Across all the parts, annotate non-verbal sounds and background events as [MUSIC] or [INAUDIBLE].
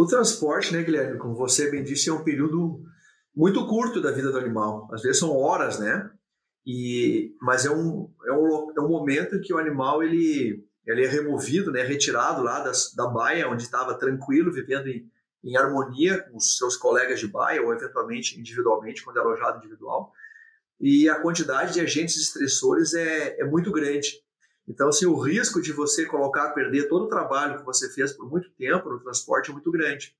O transporte, né, Guilherme, como você bem disse, é um período muito curto da vida do animal. Às vezes são horas, né? E, mas é um, é, um, é um momento que o animal ele, ele é removido, né, retirado lá das, da baia, onde estava tranquilo, vivendo em, em harmonia com os seus colegas de baia, ou eventualmente individualmente, quando é alojado individual. E a quantidade de agentes estressores é, é muito grande. Então, assim, o risco de você colocar, perder todo o trabalho que você fez por muito tempo no transporte é muito grande.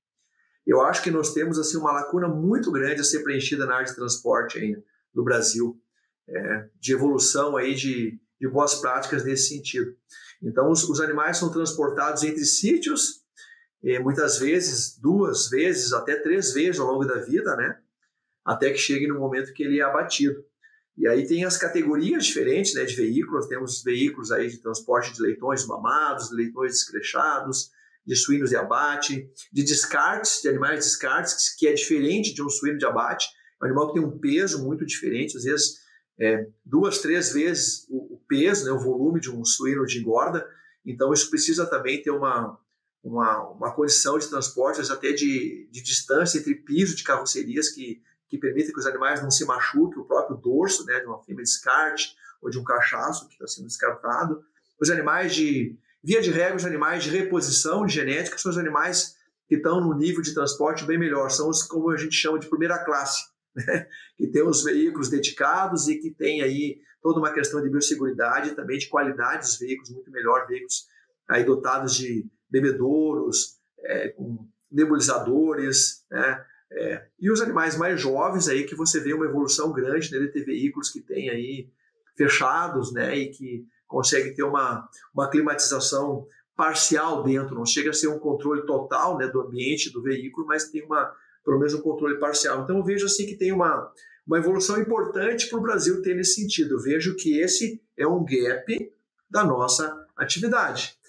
Eu acho que nós temos assim uma lacuna muito grande a ser preenchida na área de transporte ainda no Brasil, é, de evolução aí de, de boas práticas nesse sentido. Então, os, os animais são transportados entre sítios, muitas vezes, duas vezes, até três vezes ao longo da vida, né? Até que chegue no momento que ele é abatido. E aí tem as categorias diferentes né, de veículos, temos veículos aí de transporte de leitões mamados, de leitões descrechados, de suínos de abate, de descartes, de animais descartes, que é diferente de um suíno de abate, é um animal que tem um peso muito diferente, às vezes é, duas, três vezes o, o, peso, né, o volume de um suíno de engorda, então isso precisa também ter uma, uma, uma condição de transporte, até de, de distância entre piso de carrocerias que que permitem que os animais não se machuquem, o próprio dorso né, de uma fêmea descarte ou de um cachaço que está sendo descartado. Os animais de, via de regra, os animais de reposição de genética são os animais que estão no nível de transporte bem melhor, são os como a gente chama de primeira classe, né? [LAUGHS] que tem os veículos dedicados e que tem aí toda uma questão de biosseguridade e também de qualidade dos veículos, muito melhor, veículos aí dotados de bebedouros, é, com nebulizadores, né? É, e os animais mais jovens aí que você vê uma evolução grande né, de ter veículos que tem aí fechados, né, e que conseguem ter uma, uma climatização parcial dentro, não chega a ser um controle total né, do ambiente do veículo, mas tem uma pelo menos um controle parcial. Então eu vejo assim que tem uma, uma evolução importante para o Brasil ter nesse sentido. Eu vejo que esse é um gap da nossa atividade.